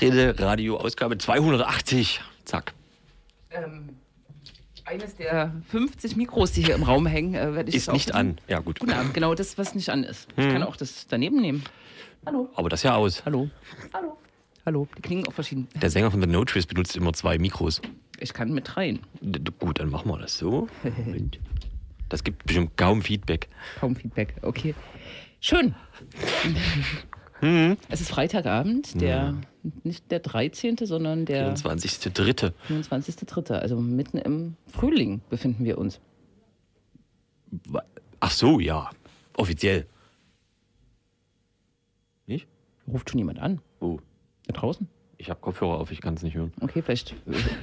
Linkstrede Radio Ausgabe 280. Zack. Ähm, eines der 50 Mikros, die hier im Raum hängen, äh, werde ich Ist nicht an. Ja, gut. Guten Abend, genau das, was nicht an ist. Ich kann auch das daneben nehmen. Hallo. Aber das ja aus. Hallo. Hallo. Hallo. Die klingen auch verschieden. Der Sänger von The No Twist benutzt immer zwei Mikros. Ich kann mit rein. D d- gut, dann machen wir das so. Moment. Das gibt bestimmt kaum Feedback. Kaum Feedback. Okay. Schön. Es ist Freitagabend, der nicht der 13., sondern der 24.3. 24.3., also mitten im Frühling befinden wir uns. Ach so, ja. Offiziell. Nicht? Ruft schon jemand an? Oh, Da draußen? ich habe Kopfhörer auf, ich kann es nicht hören. Okay, vielleicht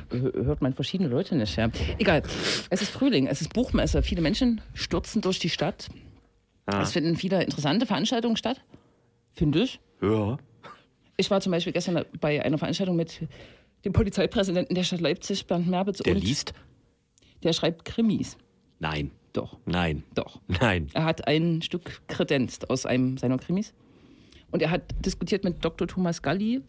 hört man verschiedene Leute nicht. Ja. Egal. Es ist Frühling, es ist Buchmesse. Viele Menschen stürzen durch die Stadt. Ah. Es finden viele interessante Veranstaltungen statt. Finde ich. Ja. Ich war zum Beispiel gestern bei einer Veranstaltung mit dem Polizeipräsidenten der Stadt Leipzig, Bernd Merbitz. Der und liest? Der schreibt Krimis. Nein. Doch, Nein. doch. Nein. Er hat ein Stück kredenzt aus einem seiner Krimis. Und er hat diskutiert mit Dr. Thomas Galli,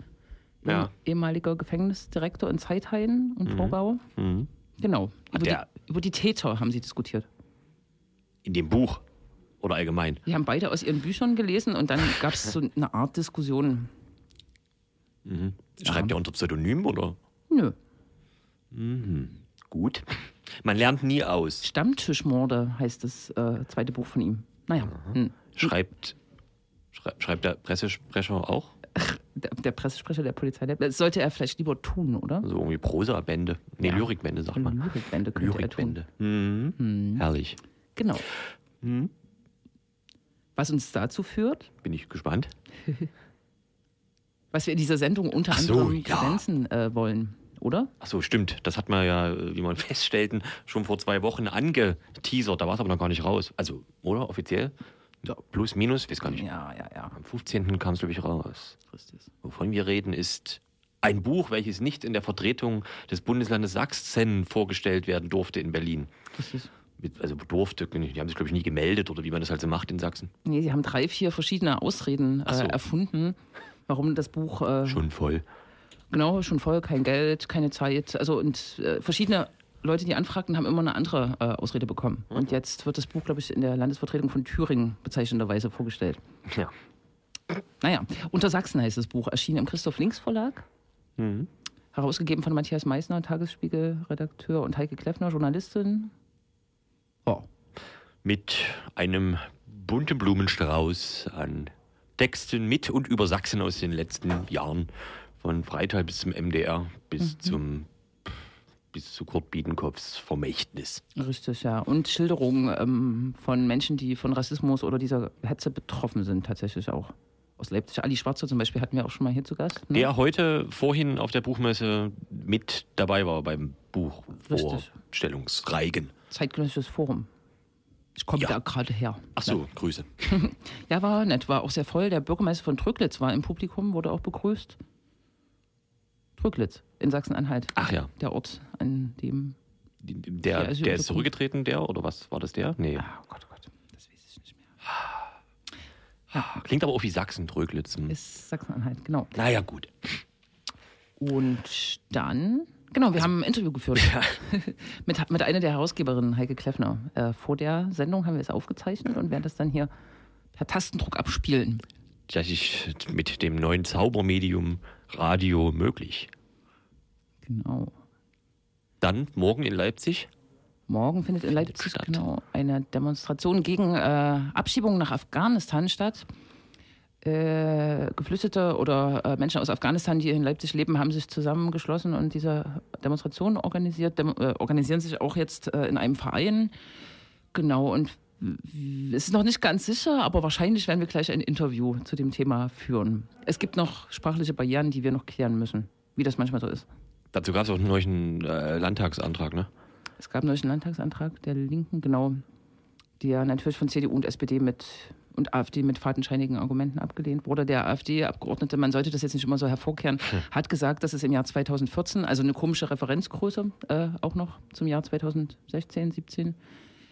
Ja. ehemaliger Gefängnisdirektor in Zeithain und Torgau. Mhm. Genau. Über die, über die Täter haben sie diskutiert. In dem Buch. Oder allgemein. Die haben beide aus ihren Büchern gelesen und dann gab es so eine Art Diskussion. Schreibt er unter Pseudonym oder? Nö. Gut. Man lernt nie aus. Stammtischmorde heißt das äh, zweite Buch von ihm. Naja, hm. Schreibt, schrei, schreibt der Pressesprecher auch? der, der Pressesprecher der Polizei, der, das sollte er vielleicht lieber tun, oder? So irgendwie Prosa-Bände. Nee, Ja. Lyrikbände, sagt man. Lyrikbände könnte er tun. Lyrikbände. Mhm. Herrlich. Genau. Was uns dazu führt, Bin ich gespannt. was wir in dieser Sendung unter Ach so, anderem ja. äh, wollen, oder? Ach so, stimmt. Das hat man ja, äh, wie man feststellten, schon vor zwei Wochen angeteasert. Da war es aber noch gar nicht raus. Also, oder? Offiziell? Ja, plus, minus, weiß gar nicht. Ja, ja, ja. Am 15. kam es, glaube ich, raus. Richtig. Wovon wir reden, ist ein Buch, welches nicht in der Vertretung des Bundeslandes Sachsen vorgestellt werden durfte in Berlin. Richtig. Also durfte, die haben sich, glaube ich, nie gemeldet oder wie man das halt so macht in Sachsen. Nee, sie haben drei, vier verschiedene Ausreden so. äh, erfunden, warum das Buch äh, Schon voll. genau schon voll, kein Geld, keine Zeit. Also und äh, verschiedene Leute, die anfragten, haben immer eine andere äh, Ausrede bekommen. Hm. Und jetzt wird das Buch, glaube ich, in der Landesvertretung von Thüringen bezeichnenderweise vorgestellt. Ja. Naja, Unter Sachsen heißt das Buch, erschienen im Christoph Links Verlag. Mhm. Herausgegeben von Matthias Meissner, Tagesspiegel-Redakteur und Heike Kleffner, Journalistin. Mit einem bunten Blumenstrauß an Texten mit und über Sachsen aus den letzten Jahren. Von Freital bis zum MDR bis zum bis zu Kurt Biedenkopfs Vermächtnis. Richtig, ja. Und Schilderungen ähm, von Menschen, die von Rassismus oder dieser Hetze betroffen sind, tatsächlich auch. Aus Leipzig. Ali Schwarzer zum Beispiel hatten wir auch schon mal hier zu Gast. Ne? Der heute vorhin auf der Buchmesse mit dabei war beim Buch Richtig. Vorstellungsreigen. Zeitgenössisches Forum. Ich komme Ja. da gerade her. Ach so, Grüße. Ja, war nett, war auch sehr voll. Der Bürgermeister von Tröglitz war im Publikum, wurde auch begrüßt. Tröglitz in Sachsen-Anhalt. Ach ja, Der Ort, an dem. der, Ja, der ist zurückgetreten, der oder was war das der? Nee. Ah, oh Gott, oh Gott, das weiß ich nicht mehr. Klingt aber auch wie Sachsen, Tröglitz. Ist Sachsen-Anhalt, genau. Naja, gut. Und dann, genau, wir haben ein Interview geführt mit, mit einer der Herausgeberinnen, Heike Kleffner. Äh, vor der Sendung haben wir es aufgezeichnet und werden das dann hier per Tastendruck abspielen. Das ist mit dem neuen Zaubermedium Radio möglich. Genau. Dann morgen in Leipzig. Morgen findet in Leipzig statt. genau eine Demonstration gegen äh, Abschiebungen nach Afghanistan statt. Äh, Geflüchtete oder äh, Menschen aus Afghanistan, die in Leipzig leben, haben sich zusammengeschlossen und diese Demonstration organisiert. Dem, äh, organisieren sich auch jetzt äh, in einem Verein. Genau, und es ist noch nicht ganz sicher, aber wahrscheinlich werden wir gleich ein Interview zu dem Thema führen. Es gibt noch sprachliche Barrieren, die wir noch klären müssen, wie das manchmal so ist. Dazu gab es auch einen neuen äh, Landtagsantrag, ne? Es gab neulich einen Landtagsantrag der Linken, genau, der natürlich von CDU und SPD mit und AfD mit fadenscheinigen Argumenten abgelehnt wurde. Der AfD-Abgeordnete, man sollte das jetzt nicht immer so hervorkehren, hat gesagt, dass es im Jahr 2014, also eine komische Referenzgröße äh, auch noch zum Jahr 2016, 17,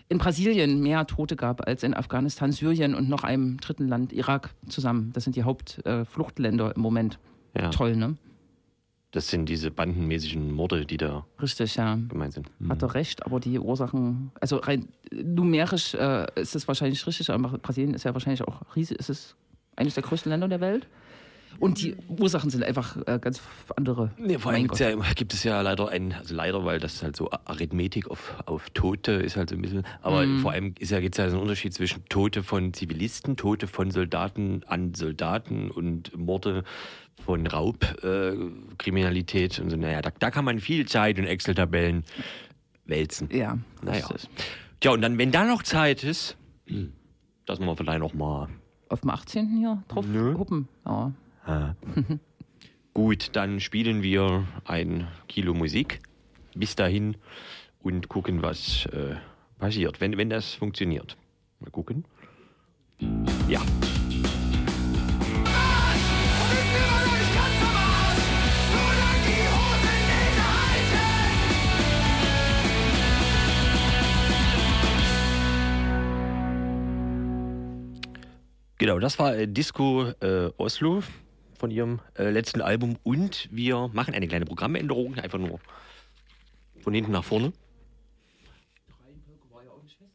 in Brasilien mehr Tote gab als in Afghanistan, Syrien und noch einem dritten Land, Irak, zusammen. Das sind die Hauptfluchtländer äh, im Moment. Ja. toll, ne? Das sind diese bandenmäßigen Morde, die da Richtig, ja. gemeint sind. Hat er recht, aber die Ursachen, also rein numerisch äh, ist es wahrscheinlich richtig, aber Brasilien ist ja wahrscheinlich auch riesig, ist es eines der größten Länder der Welt. Und die Ursachen sind einfach äh, ganz andere. Nee, vor allem gibt's ja, gibt es ja leider ein, also leider, weil das halt so Arithmetik auf, auf Tote ist halt so ein bisschen, aber Mhm. vor allem ist ja, gibt es ja so einen Unterschied zwischen Tote von Zivilisten, Tote von Soldaten an Soldaten und Morde von Raubkriminalität äh, und so. Naja, da, da kann man viel Zeit und Excel-Tabellen wälzen. Ja, Naja. richtig. Tja, und dann, wenn da noch Zeit ist, hm, dass wir vielleicht noch mal Auf dem 18. hier drauf Nö. huppen. Ja. Gut, dann spielen wir ein Kilo Musik bis dahin und gucken, was äh, passiert, wenn, wenn das funktioniert. Mal gucken. Ja. Genau, das war äh, Disco äh, Oslo von ihrem äh, letzten Album und wir machen eine kleine Programmänderung, einfach nur von hinten nach vorne.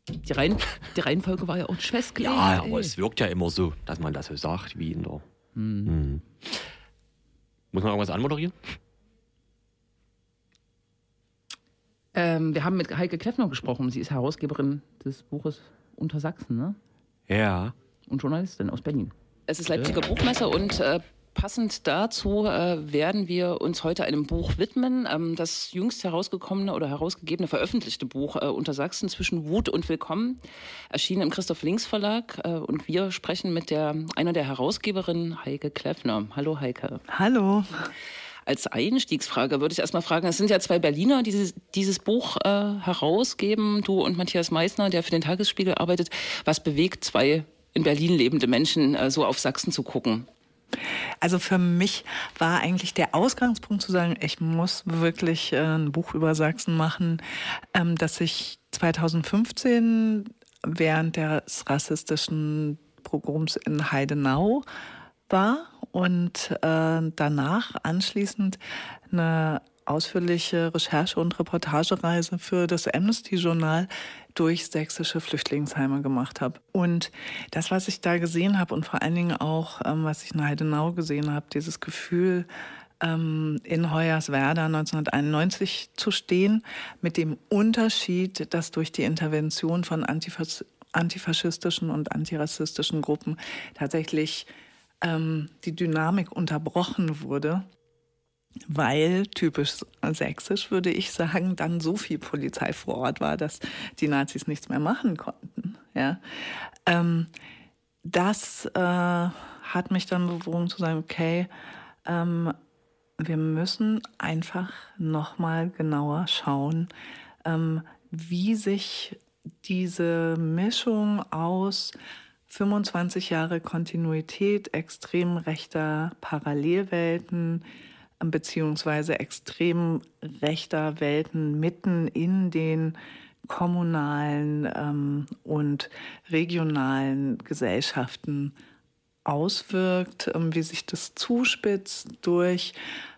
Die, Reihen, die Reihenfolge war ja auch nicht festgelegt. Ja, ey. aber es wirkt ja immer so, dass man das so sagt, wie in der. Mhm. Muss man irgendwas anmoderieren? ähm, wir haben mit Heike Kleffner gesprochen. Sie ist Herausgeberin des Buches Unter Sachsen ne? Ja. Und Journalistin aus Berlin. Es ist Leipziger Buchmesse und äh, passend dazu äh, werden wir uns heute einem Buch widmen. Ähm, das jüngst herausgekommene oder herausgegebene veröffentlichte Buch äh, Unter Sachsen zwischen Wut und Willkommen erschienen im Christoph Links Verlag. Äh, und wir sprechen mit der, einer der Herausgeberinnen, Heike Kleffner. Hallo Heike. Hallo. Als Einstiegsfrage würde ich erstmal fragen, es sind ja zwei Berliner, die dieses, dieses Buch äh, herausgeben, du und Matthias Meissner, der für den Tagesspiegel arbeitet. Was bewegt zwei in Berlin lebende Menschen, äh, so auf Sachsen zu gucken? Also für mich war eigentlich der Ausgangspunkt zu sagen, ich muss wirklich äh, ein Buch über Sachsen machen, ähm, dass ich 2015 während des rassistischen Pogroms in Heidenau war und äh, danach anschließend eine ausführliche Recherche- und Reportagereise für das Amnesty-Journal durch sächsische Flüchtlingsheime gemacht habe. Und das, was ich da gesehen habe und vor allen Dingen auch, ähm, was ich in Heidenau gesehen habe, dieses Gefühl, ähm, in Hoyerswerda 1991 zu stehen, mit dem Unterschied, dass durch die Intervention von Antifas antifaschistischen und antirassistischen Gruppen tatsächlich ähm, die Dynamik unterbrochen wurde weil typisch sächsisch würde ich sagen, dann so viel Polizei vor Ort war, dass die Nazis nichts mehr machen konnten. Ja, ähm, das äh, hat mich dann bewogen zu sagen, okay, ähm, wir müssen einfach noch mal genauer schauen, ähm, wie sich diese Mischung aus 25 Jahre Kontinuität extrem rechter Parallelwelten, beziehungsweise extrem rechter Welten mitten in den kommunalen ähm, und regionalen Gesellschaften auswirkt, ähm, wie sich das zuspitzt durch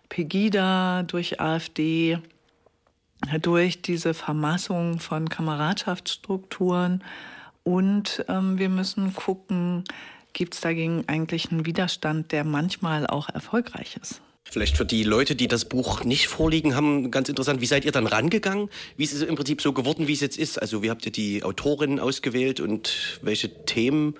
Pegida, durch AfD, durch diese Vermassung von Kameradschaftsstrukturen. Und ähm, wir müssen gucken, gibt es dagegen eigentlich einen Widerstand, der manchmal auch erfolgreich ist. Vielleicht für die Leute, die das Buch nicht vorliegen haben, ganz interessant, wie seid ihr dann rangegangen? Wie ist es im Prinzip so geworden, wie es jetzt ist? Also wie habt ihr die Autorin ausgewählt und welche Themen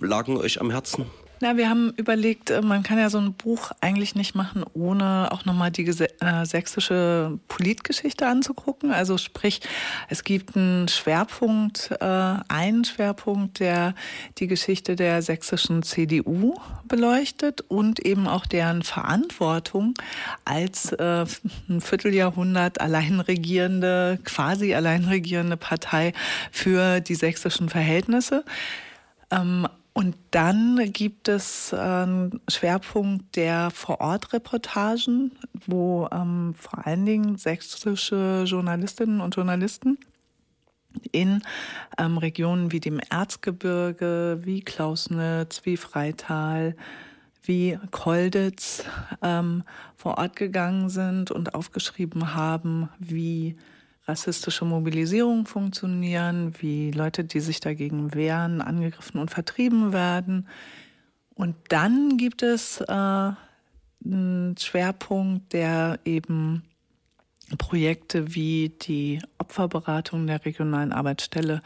lagen euch am Herzen? Na, wir haben überlegt, äh, man kann ja so ein Buch eigentlich nicht machen, ohne auch nochmal die äh, sächsische Politgeschichte anzugucken. Also sprich, es gibt einen Schwerpunkt, äh, einen Schwerpunkt, der die Geschichte der sächsischen CDU beleuchtet und eben auch deren Verantwortung als äh, ein Vierteljahrhundert alleinregierende, quasi alleinregierende Partei für die sächsischen Verhältnisse. Ähm, und dann gibt es einen Schwerpunkt der Vorortreportagen, wo ähm, vor allen Dingen sächsische Journalistinnen und Journalisten in ähm, Regionen wie dem Erzgebirge, wie Klausnitz, wie Freital, wie Kolditz ähm, vor Ort gegangen sind und aufgeschrieben haben, wie rassistische Mobilisierungen funktionieren, wie Leute, die sich dagegen wehren, angegriffen und vertrieben werden. Und dann gibt es äh, einen Schwerpunkt, der eben Projekte wie die Opferberatung der regionalen Arbeitsstelle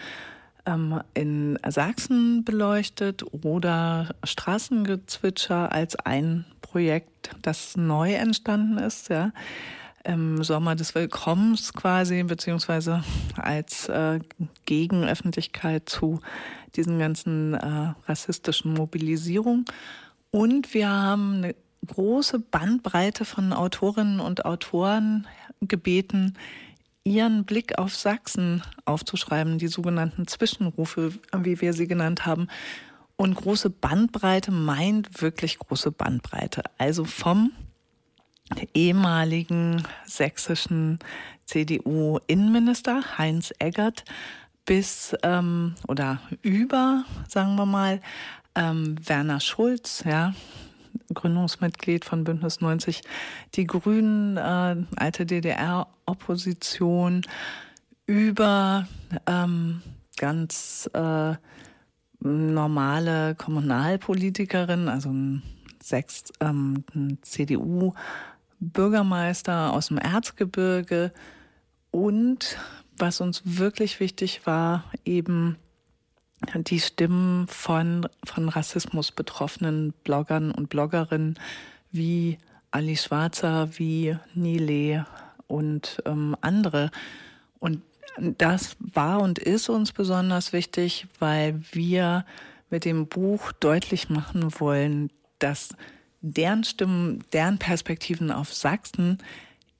ähm, in Sachsen beleuchtet oder Straßengezwitscher als ein Projekt, das neu entstanden ist, ja. Im Sommer des Willkommens quasi, beziehungsweise als äh, Gegenöffentlichkeit zu diesen ganzen äh, rassistischen Mobilisierungen. Und wir haben eine große Bandbreite von Autorinnen und Autoren gebeten, ihren Blick auf Sachsen aufzuschreiben, die sogenannten Zwischenrufe, wie wir sie genannt haben. Und große Bandbreite meint wirklich große Bandbreite. Also vom ehemaligen sächsischen CDU-Innenminister Heinz Eggert bis ähm, oder über, sagen wir mal, ähm, Werner Schulz, ja, Gründungsmitglied von Bündnis 90 Die Grünen, äh, alte DDR-Opposition, über ähm, ganz äh, normale Kommunalpolitikerin, also ein, Sechs, ähm, ein CDU-Bürgermeister aus dem Erzgebirge und was uns wirklich wichtig war, eben die Stimmen von, von Rassismus betroffenen Bloggern und Bloggerinnen wie Ali Schwarzer, wie Nile und ähm, andere. Und das war und ist uns besonders wichtig, weil wir mit dem Buch deutlich machen wollen, dass deren Stimmen, deren Perspektiven auf Sachsen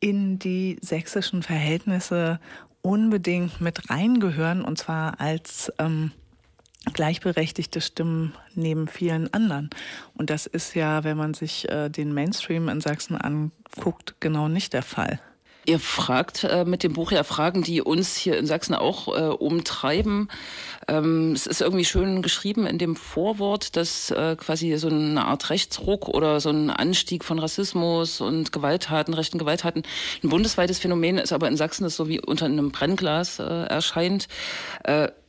in die sächsischen Verhältnisse unbedingt mit reingehören, und zwar als ähm, gleichberechtigte Stimmen neben vielen anderen. Und das ist ja, wenn man sich äh, den Mainstream in Sachsen anguckt, genau nicht der Fall. Ihr fragt äh, mit dem Buch ja Fragen, die uns hier in Sachsen auch äh, umtreiben. Ähm, es ist irgendwie schön geschrieben in dem Vorwort, dass äh, quasi so eine Art Rechtsruck oder so ein Anstieg von Rassismus und Gewalttaten, rechten Gewalttaten ein bundesweites Phänomen ist, aber in Sachsen das so wie unter einem Brennglas äh, erscheint.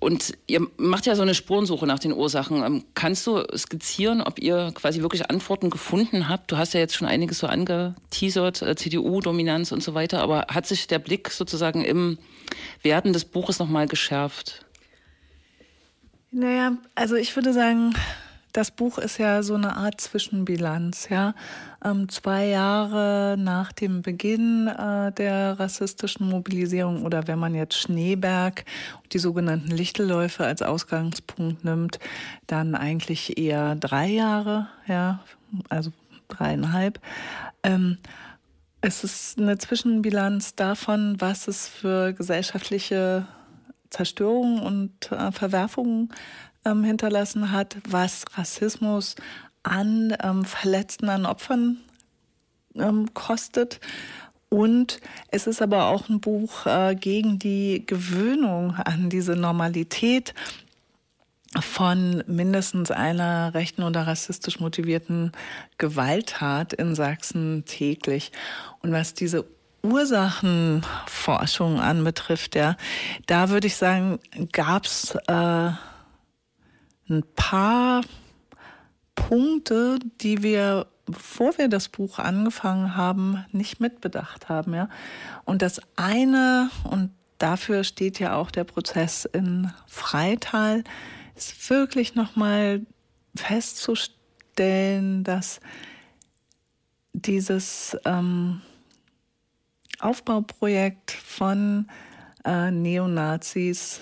Und ihr macht ja so eine Spurensuche nach den Ursachen. Ähm, kannst du skizzieren, ob ihr quasi wirklich Antworten gefunden habt? Du hast ja jetzt schon einiges so angeteasert, äh, CDU-Dominanz und so weiter, aber hat sich der Blick sozusagen im Werden des Buches nochmal geschärft? Naja, also ich würde sagen, das Buch ist ja so eine Art Zwischenbilanz, ja. Ähm, zwei Jahre nach dem Beginn äh, der rassistischen Mobilisierung oder wenn man jetzt Schneeberg, die sogenannten Lichtelläufe als Ausgangspunkt nimmt, dann eigentlich eher drei Jahre, ja, also dreieinhalb. Ähm, es ist eine Zwischenbilanz davon, was es für gesellschaftliche Zerstörungen und äh, Verwerfungen ähm, hinterlassen hat, was Rassismus an ähm, Verletzten, an Opfern ähm, kostet. Und es ist aber auch ein Buch äh, gegen die Gewöhnung an diese Normalität von mindestens einer rechten oder rassistisch motivierten Gewalttat in Sachsen täglich. Und was diese Ursachenforschung anbetrifft, ja, da würde ich sagen, gab es äh, ein paar Punkte, die wir, bevor wir das Buch angefangen haben, nicht mitbedacht haben. Ja? Und das eine, und dafür steht ja auch der Prozess in Freital, ist wirklich nochmal festzustellen, dass dieses ähm, Aufbauprojekt von äh, Neonazis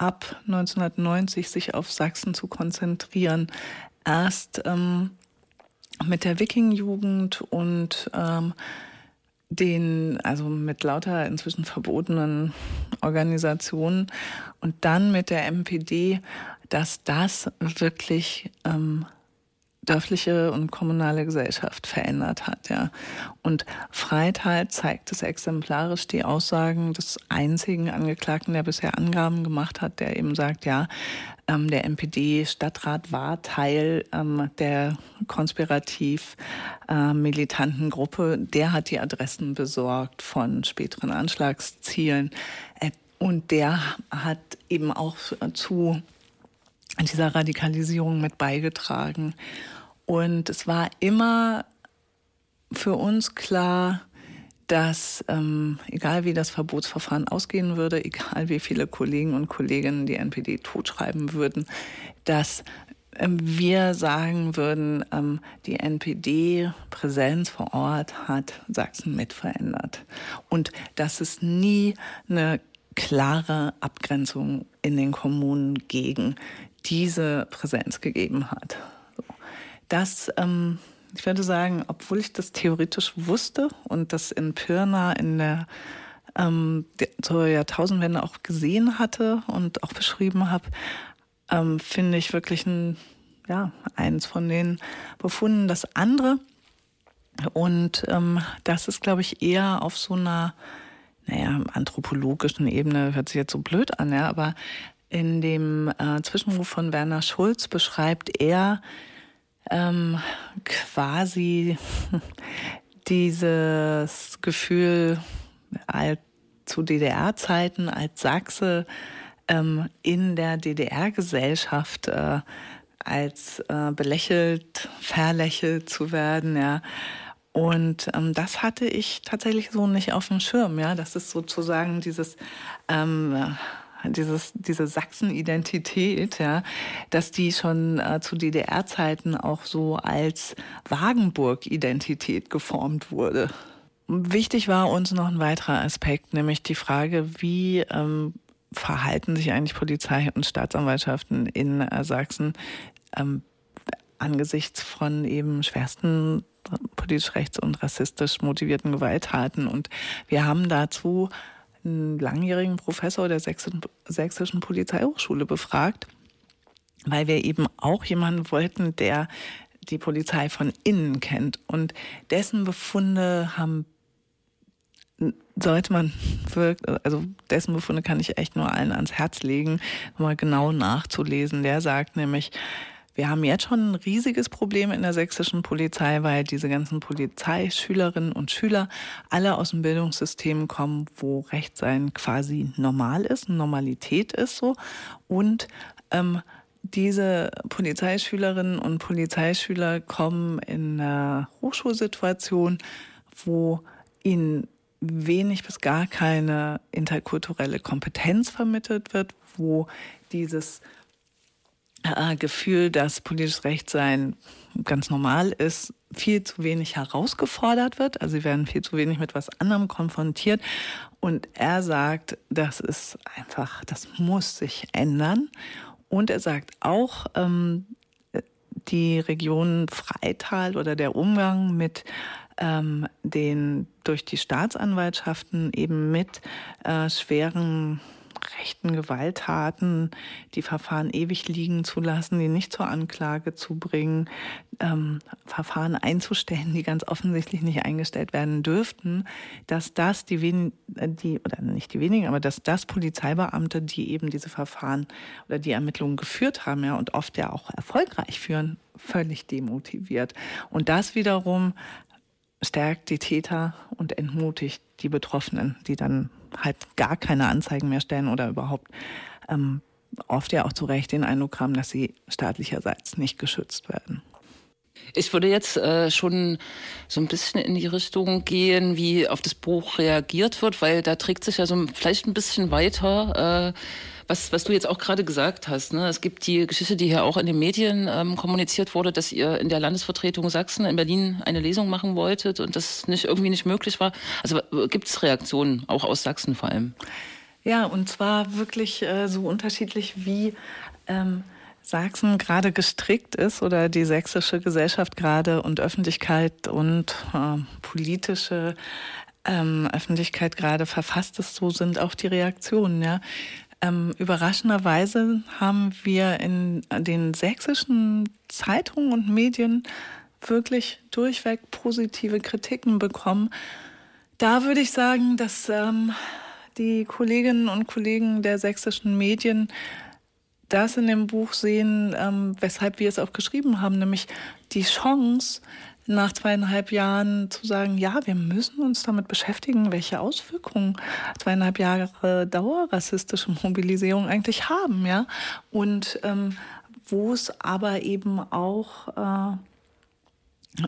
ab 1990 sich auf Sachsen zu konzentrieren. Erst ähm, mit der Wiking-Jugend und ähm, den, also mit lauter inzwischen verbotenen Organisationen und dann mit der MPD, dass das wirklich ähm, dörfliche und kommunale Gesellschaft verändert hat, ja. Und Freital zeigt es exemplarisch die Aussagen des einzigen Angeklagten, der bisher Angaben gemacht hat, der eben sagt, ja, ähm, der NPD-Stadtrat war Teil ähm, der konspirativ äh, militanten Gruppe. Der hat die Adressen besorgt von späteren Anschlagszielen. Äh, und der hat eben auch zu dieser Radikalisierung mit beigetragen. Und es war immer für uns klar, dass ähm, egal wie das Verbotsverfahren ausgehen würde, egal wie viele Kollegen und Kolleginnen die NPD totschreiben würden, dass ähm, wir sagen würden, ähm, die NPD-Präsenz vor Ort hat Sachsen mitverändert. Und dass es nie eine klare Abgrenzung in den Kommunen gegen diese Präsenz gegeben hat. Das, ähm, ich würde sagen, obwohl ich das theoretisch wusste und das in Pirna in der ähm, zur Jahrtausendwende auch gesehen hatte und auch beschrieben habe, ähm, finde ich wirklich ein, ja, eins von den Befunden. Das andere, und ähm, das ist, glaube ich, eher auf so einer, naja, anthropologischen Ebene, hört sich jetzt so blöd an, ja, aber in dem äh, Zwischenruf von Werner Schulz beschreibt er ähm, quasi dieses Gefühl zu DDR-Zeiten als Sachse ähm, in der DDR-Gesellschaft äh, als äh, belächelt, verlächelt zu werden, ja. Und ähm, das hatte ich tatsächlich so nicht auf dem Schirm, ja. Das ist sozusagen dieses ähm, dieses, diese Sachsen-Identität, ja, dass die schon äh, zu DDR-Zeiten auch so als Wagenburg-Identität geformt wurde. Wichtig war uns noch ein weiterer Aspekt, nämlich die Frage, wie ähm, verhalten sich eigentlich Polizei und Staatsanwaltschaften in äh, Sachsen ähm, angesichts von eben schwersten politisch rechts und rassistisch motivierten Gewalttaten. Und wir haben dazu einen langjährigen Professor der Sächsischen Polizeihochschule befragt, weil wir eben auch jemanden wollten, der die Polizei von innen kennt. Und dessen Befunde haben sollte man wirklich, also dessen Befunde kann ich echt nur allen ans Herz legen, mal genau nachzulesen. Der sagt nämlich, wir haben jetzt schon ein riesiges Problem in der sächsischen Polizei, weil diese ganzen Polizeischülerinnen und Schüler alle aus dem Bildungssystem kommen, wo Rechtsein quasi normal ist, Normalität ist so. Und ähm, diese Polizeischülerinnen und Polizeischüler kommen in einer Hochschulsituation, wo ihnen wenig bis gar keine interkulturelle Kompetenz vermittelt wird, wo dieses äh, Gefühl, dass politisches Rechtsein ganz normal ist, viel zu wenig herausgefordert wird. Also sie werden viel zu wenig mit was anderem konfrontiert. Und er sagt, das ist einfach, das muss sich ändern. Und er sagt auch, ähm, die Region Freital oder der Umgang mit ähm, den durch die Staatsanwaltschaften eben mit äh, schweren rechten Gewalttaten, die Verfahren ewig liegen zu lassen, die nicht zur Anklage zu bringen, ähm, Verfahren einzustellen, die ganz offensichtlich nicht eingestellt werden dürften, dass das die wenigen, äh, die, oder nicht die wenigen, aber dass das Polizeibeamte, die eben diese Verfahren oder die Ermittlungen geführt haben, ja, und oft ja auch erfolgreich führen, völlig demotiviert. Und das wiederum stärkt die Täter und entmutigt die Betroffenen, die dann halt gar keine Anzeigen mehr stellen oder überhaupt ähm, oft ja auch zu Recht den Eindruck haben, dass sie staatlicherseits nicht geschützt werden. Ich würde jetzt äh, schon so ein bisschen in die Richtung gehen, wie auf das Buch reagiert wird, weil da trägt sich ja so vielleicht ein bisschen weiter. Äh, was, was du jetzt auch gerade gesagt hast, ne? es gibt die Geschichte, die hier auch in den Medien ähm, kommuniziert wurde, dass ihr in der Landesvertretung Sachsen in Berlin eine Lesung machen wolltet und das nicht irgendwie nicht möglich war. Also gibt es Reaktionen, auch aus Sachsen vor allem? Ja, und zwar wirklich äh, so unterschiedlich wie ähm, Sachsen gerade gestrickt ist oder die sächsische Gesellschaft gerade und Öffentlichkeit und äh, politische ähm, Öffentlichkeit gerade verfasst ist, so sind auch die Reaktionen. Ja. Ähm, überraschenderweise haben wir in den sächsischen Zeitungen und Medien wirklich durchweg positive Kritiken bekommen. Da würde ich sagen, dass ähm, die Kolleginnen und Kollegen der sächsischen Medien das in dem Buch sehen, ähm, weshalb wir es auch geschrieben haben, nämlich die Chance, nach zweieinhalb Jahren zu sagen, ja, wir müssen uns damit beschäftigen, welche Auswirkungen zweieinhalb Jahre dauerrassistische Mobilisierung eigentlich haben, ja. Und ähm, wo es aber eben auch äh,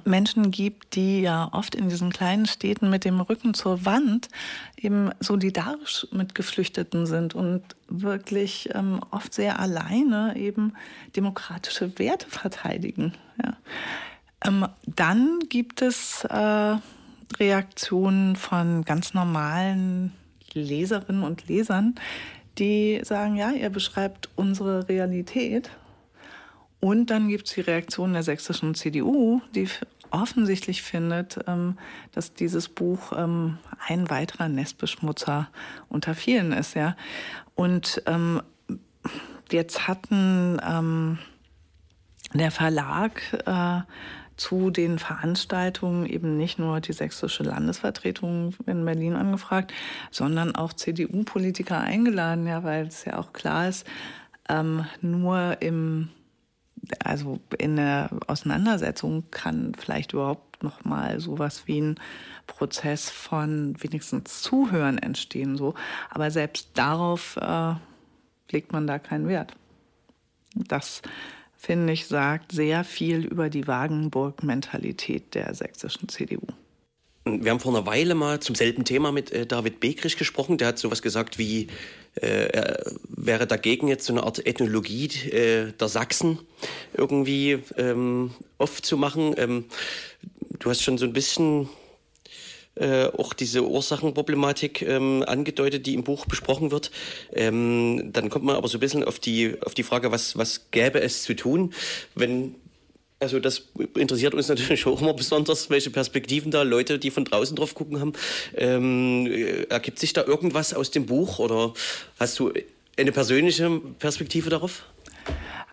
Menschen gibt, die ja oft in diesen kleinen Städten mit dem Rücken zur Wand eben solidarisch mit Geflüchteten sind und wirklich ähm, oft sehr alleine eben demokratische Werte verteidigen. Ja. Ähm, dann gibt es äh, Reaktionen von ganz normalen Leserinnen und Lesern, die sagen, ja, ihr beschreibt unsere Realität und dann gibt es die Reaktion der sächsischen CDU, die offensichtlich findet, ähm, dass dieses Buch ähm, ein weiterer Nestbeschmutzer unter vielen ist, ja. Und ähm, jetzt hatten der Verlag äh, zu den Veranstaltungen eben nicht nur die sächsische Landesvertretung in Berlin angefragt, sondern auch CDU-Politiker eingeladen, ja, weil es ja auch klar ist, ähm, nur im also in der Auseinandersetzung kann vielleicht überhaupt noch mal sowas wie ein Prozess von wenigstens Zuhören entstehen, so. Aber selbst darauf äh, legt man da keinen Wert. Das finde ich sagt sehr viel über die Wagenburg-Mentalität der sächsischen CDU. Wir haben vor einer Weile mal zum selben Thema mit äh, David Bekrich gesprochen. Der hat sowas gesagt wie, äh, er wäre dagegen jetzt so eine Art Ethnologie äh, der Sachsen irgendwie ähm, oft zu machen. Ähm, du hast schon so ein bisschen äh, auch diese Ursachenproblematik ähm, angedeutet, die im Buch besprochen wird. Ähm, dann kommt man aber so ein bisschen auf die, auf die Frage, was, was gäbe es zu tun, wenn also das interessiert uns natürlich auch immer besonders, welche Perspektiven da Leute, die von draußen drauf gucken haben. Ähm, ergibt sich da irgendwas aus dem Buch oder hast du eine persönliche Perspektive darauf?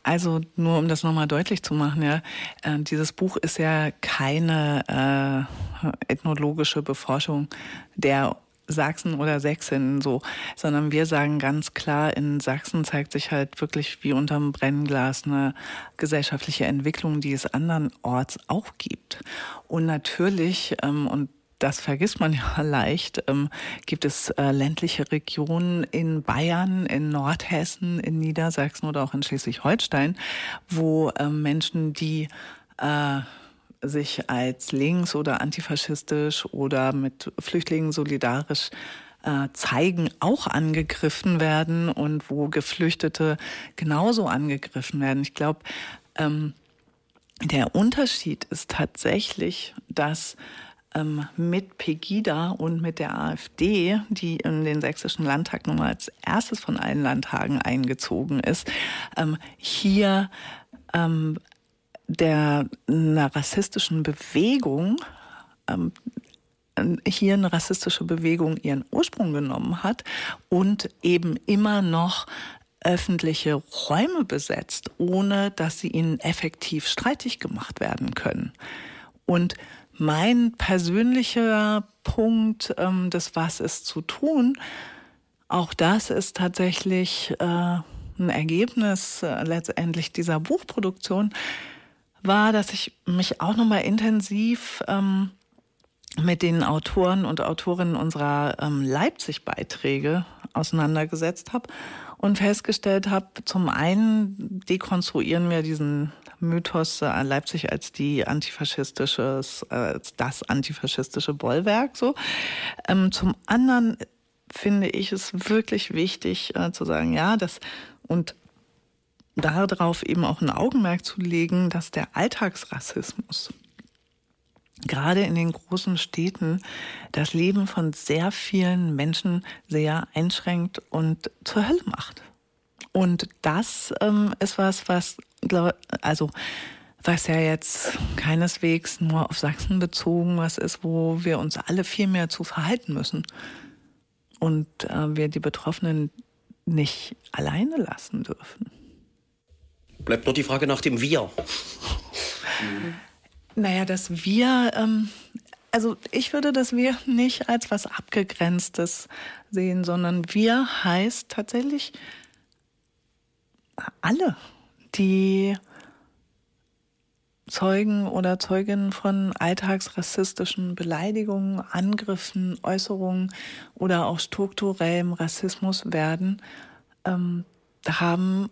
Also nur um das nochmal deutlich zu machen, ja, äh, dieses Buch ist ja keine äh, ethnologische Beforschung der Sachsen oder Sächsinnen so, sondern wir sagen ganz klar, in Sachsen zeigt sich halt wirklich wie unterm Brennglas eine gesellschaftliche Entwicklung, die es andernorts auch gibt. Und natürlich, ähm, und das vergisst man ja leicht, ähm, gibt es äh, ländliche Regionen in Bayern, in Nordhessen, in Niedersachsen oder auch in Schleswig-Holstein, wo äh, Menschen, die äh, sich als links oder antifaschistisch oder mit Flüchtlingen solidarisch äh, zeigen, auch angegriffen werden und wo Geflüchtete genauso angegriffen werden. Ich glaube, ähm, der Unterschied ist tatsächlich, dass mit Pegida und mit der AfD, die in den sächsischen Landtag nun mal als erstes von allen Landtagen eingezogen ist, ähm, hier ähm, der einer rassistischen Bewegung ähm, hier eine rassistische Bewegung ihren Ursprung genommen hat und eben immer noch öffentliche Räume besetzt, ohne dass sie ihnen effektiv streitig gemacht werden können. Und mein persönlicher Punkt ähm, des Was ist zu tun, auch das ist tatsächlich äh, ein Ergebnis äh, letztendlich dieser Buchproduktion, war, dass ich mich auch nochmal intensiv ähm, mit den Autoren und Autorinnen unserer ähm, Leipzig-Beiträge auseinandergesetzt habe und festgestellt habe, zum einen dekonstruieren wir diesen Mythos äh, Leipzig als die antifaschistisches, äh, als das antifaschistische Bollwerk so. Ähm, zum anderen finde ich es wirklich wichtig äh, zu sagen, ja, das und darauf eben auch ein Augenmerk zu legen, dass der Alltagsrassismus gerade in den großen Städten das Leben von sehr vielen Menschen sehr einschränkt und zur Hölle macht. Und das ähm, ist was, was, also, was ja jetzt keineswegs nur auf Sachsen bezogen was ist, wo wir uns alle viel mehr zu verhalten müssen. Und äh, wir die Betroffenen nicht alleine lassen dürfen. Bleibt nur die Frage nach dem Wir. Naja, das Wir, ähm, also ich würde das Wir nicht als was Abgegrenztes sehen, sondern Wir heißt tatsächlich alle, die Zeugen oder Zeuginnen von alltagsrassistischen Beleidigungen, Angriffen, Äußerungen oder auch strukturellem Rassismus werden, ähm, haben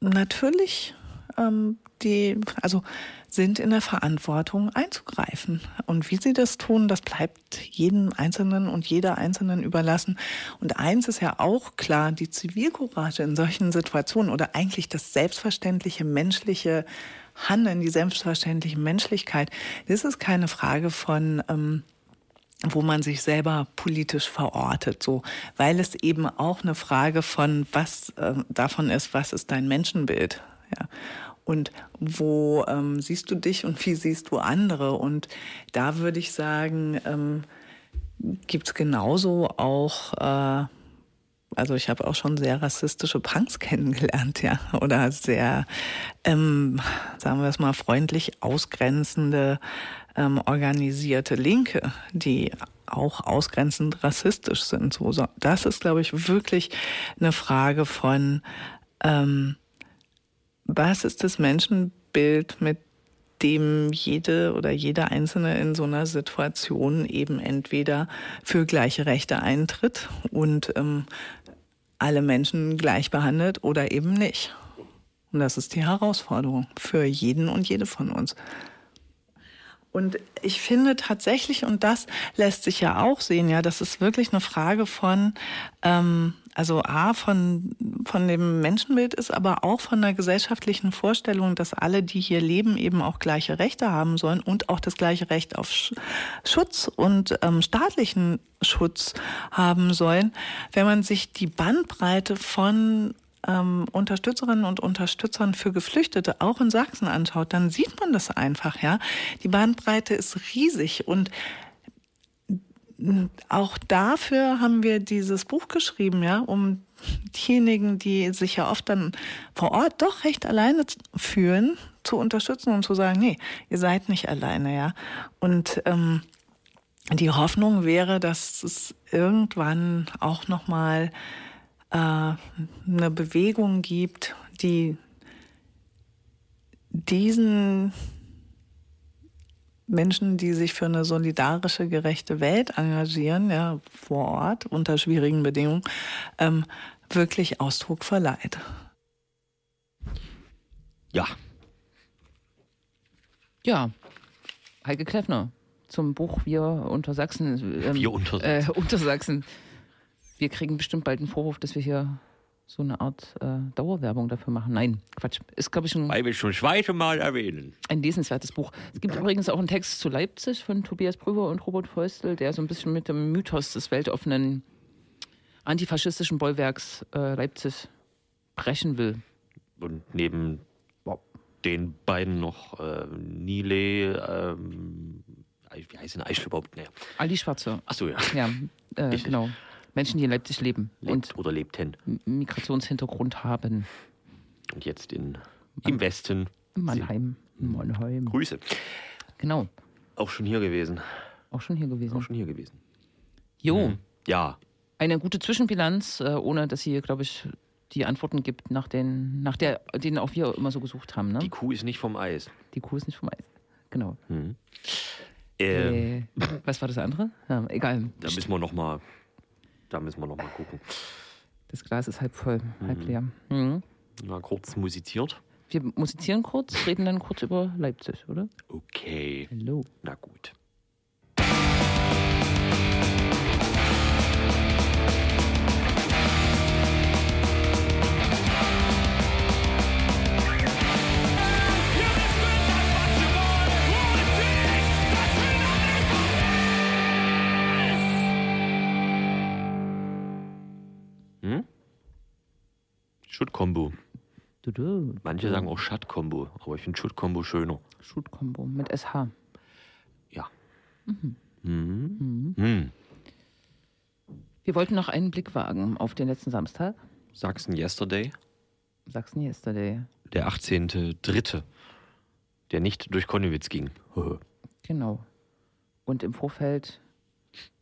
natürlich ähm, die, also sind in der Verantwortung einzugreifen. Und wie sie das tun, das bleibt jedem Einzelnen und jeder Einzelnen überlassen. Und eins ist ja auch klar, die Zivilcourage in solchen Situationen oder eigentlich das selbstverständliche menschliche Handeln, die selbstverständliche Menschlichkeit, das ist keine Frage von, ähm, wo man sich selber politisch verortet, so, weil es eben auch eine Frage von was äh, davon ist, was ist dein Menschenbild, ja. Und wo ähm, siehst du dich und wie siehst du andere? Und da würde ich sagen, ähm, gibt es genauso auch äh, also ich habe auch schon sehr rassistische Punks kennengelernt, ja, oder sehr, ähm, sagen wir es mal, freundlich ausgrenzende, ähm, organisierte Linke, die auch ausgrenzend rassistisch sind. So, das ist, glaube ich, wirklich eine Frage von, ähm, was ist das Menschenbild, mit dem jede oder jeder Einzelne in so einer Situation eben entweder für gleiche Rechte eintritt und ähm, alle Menschen gleich behandelt oder eben nicht. Und das ist die Herausforderung für jeden und jede von uns. Und ich finde tatsächlich, und das lässt sich ja auch sehen, ja, das ist wirklich eine Frage von, ähm, also A, von, von dem Menschenbild ist, aber auch von der gesellschaftlichen Vorstellung, dass alle, die hier leben, eben auch gleiche Rechte haben sollen und auch das gleiche Recht auf Schutz und ähm, staatlichen Schutz haben sollen. Wenn man sich die Bandbreite von ähm, Unterstützerinnen und Unterstützern für Geflüchtete auch in Sachsen anschaut, dann sieht man das einfach, ja. Die Bandbreite ist riesig und auch dafür haben wir dieses Buch geschrieben, ja, um diejenigen, die sich ja oft dann vor Ort doch recht alleine fühlen, zu unterstützen und zu sagen, nee, ihr seid nicht alleine, ja. Und ähm, die Hoffnung wäre, dass es irgendwann auch noch mal äh, eine Bewegung gibt, die diesen Menschen, die sich für eine solidarische, gerechte Welt engagieren, ja, vor Ort unter schwierigen Bedingungen, ähm, wirklich Ausdruck verleiht. Ja. Ja, Heike Kleffner zum Buch Wir unter Sachsen. Ähm, wir unter Sachsen. Äh, unter Sachsen wir kriegen bestimmt bald einen Vorwurf, dass wir hier so eine Art äh, Dauerwerbung dafür machen. Nein, Quatsch. Ist, glaube ich, schon. Weil wir schon zweite Mal erwähnen. Ein lesenswertes Buch. Es gibt übrigens auch einen Text zu Leipzig von Tobias Prüfer und Robert Feustel, der so ein bisschen mit dem Mythos des weltoffenen antifaschistischen Bollwerks äh, Leipzig brechen will. Und neben den beiden noch äh, Nile, ähm, wie heißt denn Eichel überhaupt? Nee. Ali Schwarze. Achso, ja. Ja, äh, genau. Menschen, die in Leipzig leben Lebt und oder lebten. Migrationshintergrund haben. Und jetzt in, im Westen. Mannheim. Mannheim. Grüße. Genau. Auch schon hier gewesen. Auch schon hier gewesen. Auch schon hier gewesen. Jo. Mhm. Ja. Eine gute Zwischenbilanz, äh, ohne dass sie, glaube ich, die Antworten gibt, nach, den, nach der, denen auch wir immer so gesucht haben. Ne? Die Kuh ist nicht vom Eis. Die Kuh ist nicht vom Eis. Genau. Mhm. Äh, was war das andere? Ja, egal. Da müssen wir nochmal da müssen wir noch mal gucken. Das Glas ist halb voll, mhm. halb leer. Mhm. Na, kurz musiziert. Wir musizieren kurz, reden dann kurz über Leipzig, oder? Okay. Hallo. Na gut. Schutt-Kombo. Manche sagen auch Schatt-Kombo, aber ich finde Schutt-Kombo schöner. Schutt-Kombo mit SH. Ja. Mhm. Mhm. Mhm. Wir wollten noch einen Blick wagen auf den letzten Samstag. Sachsen Yesterday, Sachsen Yesterday. der 18.3., der nicht durch Konnewitz ging. Genau. Und im Vorfeld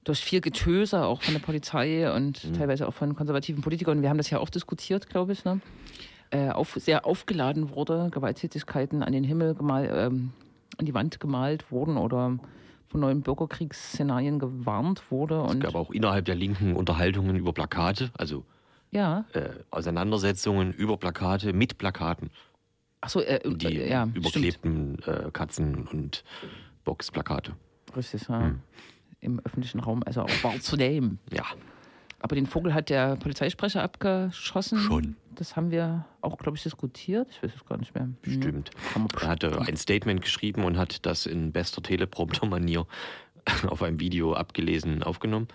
durch viel Getöse, auch von der Polizei und teilweise auch von konservativen Politikern, wir haben das ja auch diskutiert, glaube ich, ne? äh, auf, sehr aufgeladen wurde, Gewalttätigkeiten an den Himmel gemalt, ähm, an die Wand gemalt wurden oder von neuen Bürgerkriegsszenarien gewarnt wurde. Es gab auch innerhalb der Linken Unterhaltungen über Plakate, also ja, äh, Auseinandersetzungen über Plakate mit Plakaten, achso, äh, die äh, ja, überklebten äh, Katzen und Boxplakate. Richtig, ja. Im öffentlichen Raum, also auch wahrzunehmen. Ja, Aber den Vogel hat der Polizeisprecher abgeschossen. Schon. Das haben wir auch, glaube ich, diskutiert. Ich weiß es gar nicht mehr. Hm. stimmt. Er hatte ein Statement geschrieben und hat das in bester Teleprompter-Manier auf einem Video abgelesen aufgenommen.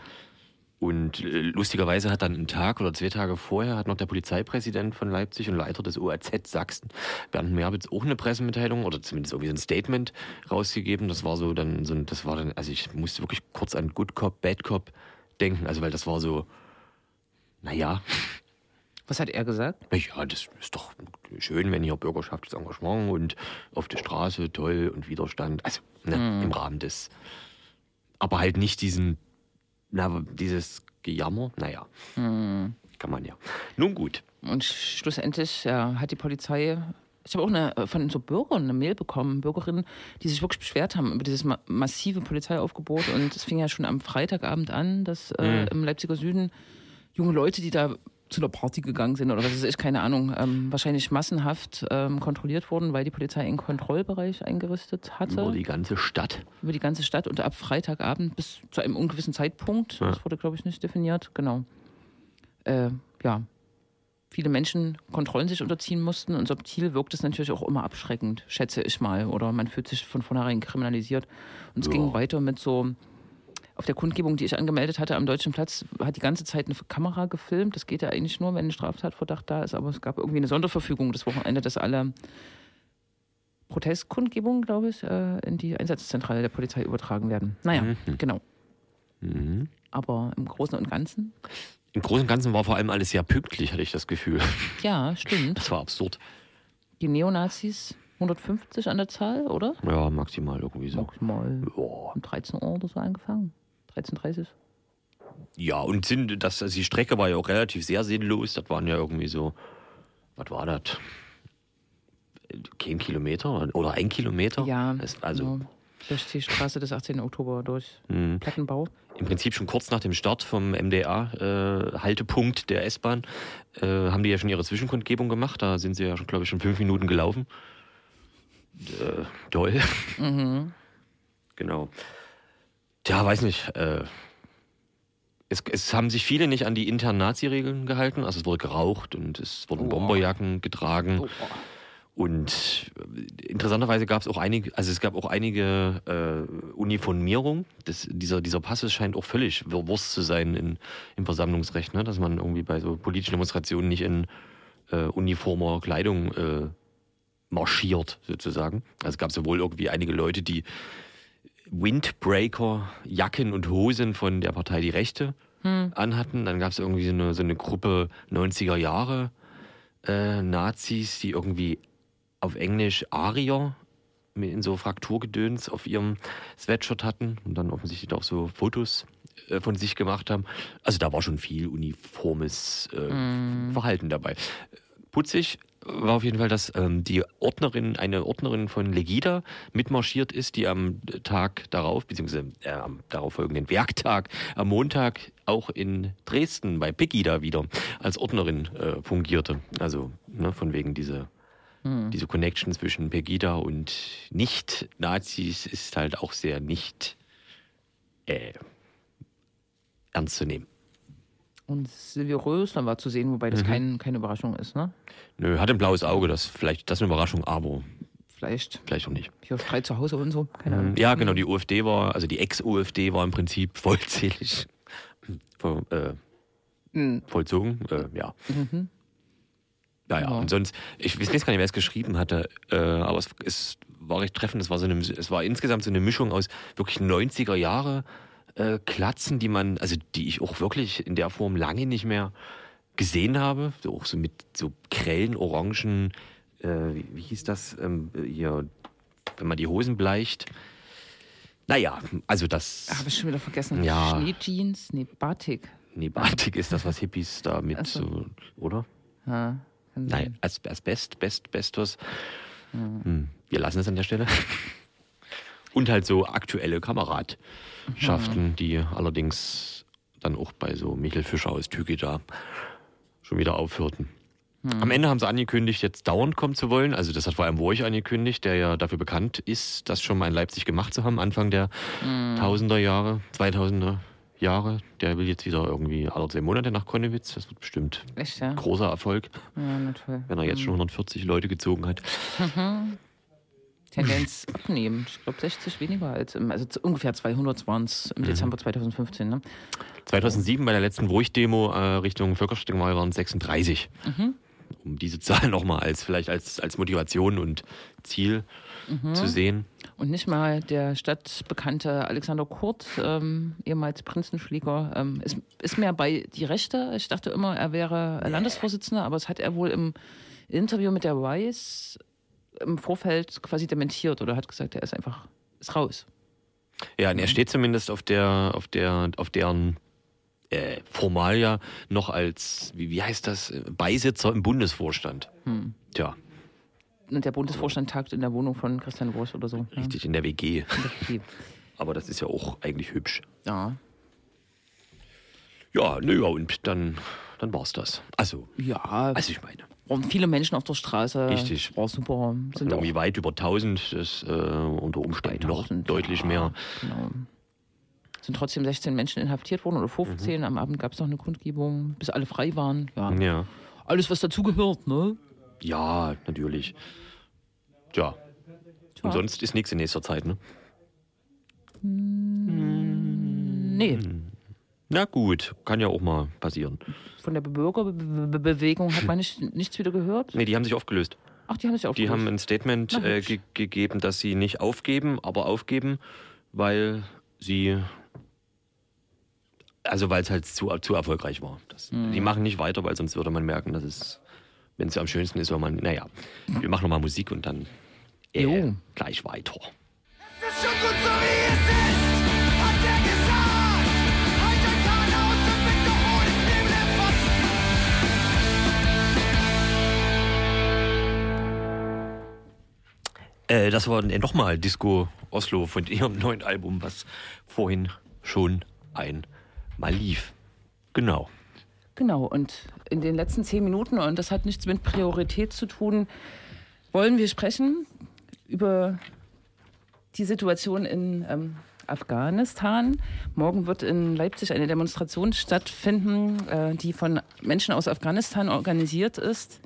Und äh, lustigerweise hat dann einen Tag oder zwei Tage vorher hat noch der Polizeipräsident von Leipzig und Leiter des OAZ Sachsen, Bernd Merbitz, auch eine Pressemitteilung oder zumindest irgendwie so ein Statement rausgegeben. Das war so dann so ein, das war dann, also ich musste wirklich kurz an Good Cop, Bad Cop denken, also weil das war so, naja, Was hat er gesagt? ja, das ist doch schön, wenn hier bürgerschaftliches Engagement und auf der Straße toll und Widerstand. Also ne, im Rahmen des. Aber halt nicht diesen, na, dieses Gejammer. Naja, kann man ja. Nun gut. Und schlussendlich ja, hat die Polizei. Ich habe auch eine, äh, von so Bürgern eine Mail bekommen, Bürgerinnen, die sich wirklich beschwert haben über dieses ma massive Polizeiaufgebot. Und es fing ja schon am Freitagabend an, dass äh, im Leipziger Süden junge Leute, die da zu einer Party gegangen sind oder was weiß ich, keine Ahnung, ähm, wahrscheinlich massenhaft ähm, kontrolliert wurden, weil die Polizei einen Kontrollbereich eingerüstet hatte Über die ganze Stadt. über die ganze Stadt und ab Freitagabend bis zu einem ungewissen Zeitpunkt, das wurde, glaube ich, nicht definiert, genau. Äh, ja, viele Menschen Kontrollen sich unterziehen mussten und subtil wirkt es natürlich auch immer abschreckend, schätze ich mal. Oder man fühlt sich von vornherein kriminalisiert. Und es Ja. ging weiter mit so, auf der Kundgebung, die ich angemeldet hatte am Deutschen Platz, hat die ganze Zeit eine Kamera gefilmt. Das geht ja eigentlich nur, wenn ein Straftatverdacht da ist, aber es gab irgendwie eine Sonderverfügung das Wochenende, dass alle Protestkundgebungen, glaube ich, äh, in die Einsatzzentrale der Polizei übertragen werden. Naja, genau. Mhm. Aber im Großen und Ganzen, Im Großen und Ganzen war vor allem alles sehr pünktlich, hatte ich das Gefühl. ja, stimmt. Das war absurd. Die Neonazis 150 an der Zahl, oder? Ja, maximal irgendwie so. Maximal Ja. um 13 Uhr oder so angefangen. 13.30 Ja, und sind, das, also die Strecke war ja auch relativ sehr sinnlos. Das waren ja irgendwie so, was war das? Kein Kilometer oder ein Kilometer? Ja, Das, also genau. durch die Straße des 18. Oktober durch Mhm. Plattenbau. im Prinzip schon kurz nach dem Start vom MDA-Haltepunkt der S-Bahn äh, haben die ja schon ihre Zwischenkundgebung gemacht. Da sind sie ja schon, glaube ich, schon fünf Minuten gelaufen. Äh, toll. Genau. Ja, weiß nicht. Äh, es, es haben sich viele nicht an die internen Nazi-Regeln gehalten. Also es wurde geraucht und es wurden Oh. Bomberjacken getragen. Oh, Und äh, interessanterweise gab es auch einige, also es gab auch einige äh, Uniformierung. Das, dieser, dieser Passus scheint auch völlig Wurst zu sein in, im Versammlungsrecht, ne? dass man irgendwie bei so politischen Demonstrationen nicht in äh, uniformer Kleidung äh, marschiert, sozusagen. Also es gab sowohl irgendwie einige Leute, die Windbreaker, Jacken und Hosen von der Partei Die Rechte anhatten. Dann gab es irgendwie so eine, so eine Gruppe 90er Jahre äh, Nazis, die irgendwie auf Englisch Arier mit in so Frakturgedöns auf ihrem Sweatshirt hatten und dann offensichtlich auch so Fotos äh, von sich gemacht haben. Also da war schon viel uniformes äh, Verhalten dabei. Putzig war auf jeden Fall, dass ähm, die Ordnerin, eine Ordnerin von Legida mitmarschiert ist, die am Tag darauf, beziehungsweise äh, am darauffolgenden Werktag, am Montag auch in Dresden bei Pegida wieder als Ordnerin äh, fungierte. Also ne, von wegen diese, diese Connection zwischen Pegida und Nicht-Nazis ist halt auch sehr nicht äh, ernst zu nehmen. Und Silvio Rösler war zu sehen, wobei das kein, keine Überraschung ist, ne? Nö, hat ein blaues Auge, das vielleicht, das ist eine Überraschung, aber Vielleicht vielleicht auch nicht. hier frei zu Hause und so. Keine Ahnung. Ja, genau, die UFD war, also die Ex-UFD war im Prinzip vollzählig ver, äh, Mhm. vollzogen. Äh, ja. Naja, Ja. und sonst, ich weiß gar nicht, wer es geschrieben hatte, äh, aber es, es war recht treffend. Es war, so eine, es war insgesamt so eine Mischung aus wirklich 90er Jahre äh, Klatzen, die man, also die ich auch wirklich in der Form lange nicht mehr gesehen habe, so auch so mit so grellen, orangen, äh, wie, wie, hieß das ähm, hier, wenn man die Hosen bleicht. Naja, also das. Habe ich schon wieder vergessen. Ja. Schneejeans? Nee, Batik. Nee, Batik ist das, was Hippies da mit so. so, oder? Ja, Nein, als, als Best, Best, Bestos. Hm. Wir lassen es an der Stelle. Und halt so aktuelle Kameradschaften, die allerdings dann auch bei so Michel Fischer aus Tügeda schon wieder aufhörten. Mhm. Am Ende haben sie angekündigt, jetzt dauernd kommen zu wollen. Also das hat vor allem Wurch angekündigt, der ja dafür bekannt ist, das schon mal in Leipzig gemacht zu haben, Anfang der mhm. Tausender Jahre, 2000er Jahre. Der will jetzt wieder irgendwie alle zehn Monate nach Konnewitz. Das wird bestimmt Echt, ja? großer Erfolg. Ja. Wenn er jetzt schon 140 Leute gezogen hat. Mhm. Tendenz abnehmen. Ich glaube 60 weniger als im, also ungefähr 200 waren es im Dezember 2015. Ne? 2007 bei der letzten Wurch-Demo äh, Richtung Völkerschlachtdenkmal waren es 36. Mhm. Um diese Zahl nochmal als vielleicht als, als Motivation und Ziel zu sehen. Und nicht mal der stadtbekannte Alexander Kurt, ähm, ehemals Prinzenschläger, ähm, ist, ist mehr bei die Rechte. Ich dachte immer, er wäre Landesvorsitzender, aber das hat er wohl im Interview mit der Weiß im Vorfeld quasi dementiert oder hat gesagt, er ist einfach ist raus. Ja, und er steht zumindest auf der, auf der, auf deren äh, Formalia noch als, wie, wie heißt das, Beisitzer im Bundesvorstand. Hm. Tja, Und der Bundesvorstand tagt in der Wohnung von Christian Wurst oder so. richtig in der WG. Ja. Aber das ist ja auch eigentlich hübsch. ja. Ja, nö, ja, und dann, dann war's das. Also, Ja, also ich meine, waren viele Menschen auf der Straße. Richtig. War super. Sind irgendwie weit über 1000, das äh, unter Umständen noch 1000, deutlich ja, mehr. Genau. Sind trotzdem 16 Menschen inhaftiert worden oder 15. Am Abend gab es noch eine Kundgebung, bis alle frei waren. Ja. Ja. Alles, was dazugehört, ne? Ja, natürlich. Ja. Tja. Und sonst ist nichts in nächster Zeit, ne? Nee, Na gut, kann ja auch mal passieren. von der Bürgerbewegung hat man nicht, nichts wieder gehört. Nee, die haben sich aufgelöst. Ach, die haben sich Die aufgelöst. haben ein Statement Na, äh, ge gegeben, dass sie nicht aufgeben, aber aufgeben, weil sie. Also, weil es halt zu, zu erfolgreich war. Das, Mhm. Die machen nicht weiter, weil sonst würde man merken, dass es, wenn es am schönsten ist, wenn man. Naja, wir machen nochmal Musik und dann äh, Jo. gleich weiter. Es ist schon gut so wie es ist, Äh, das war nochmal Disco Oslo von ihrem neuen Album, was vorhin schon einmal lief. Genau. Genau, und in den letzten zehn Minuten, und das hat nichts mit Priorität zu tun, wollen wir sprechen über die Situation in ähm, Afghanistan. Morgen wird in Leipzig eine Demonstration stattfinden, äh, die von Menschen aus Afghanistan organisiert ist.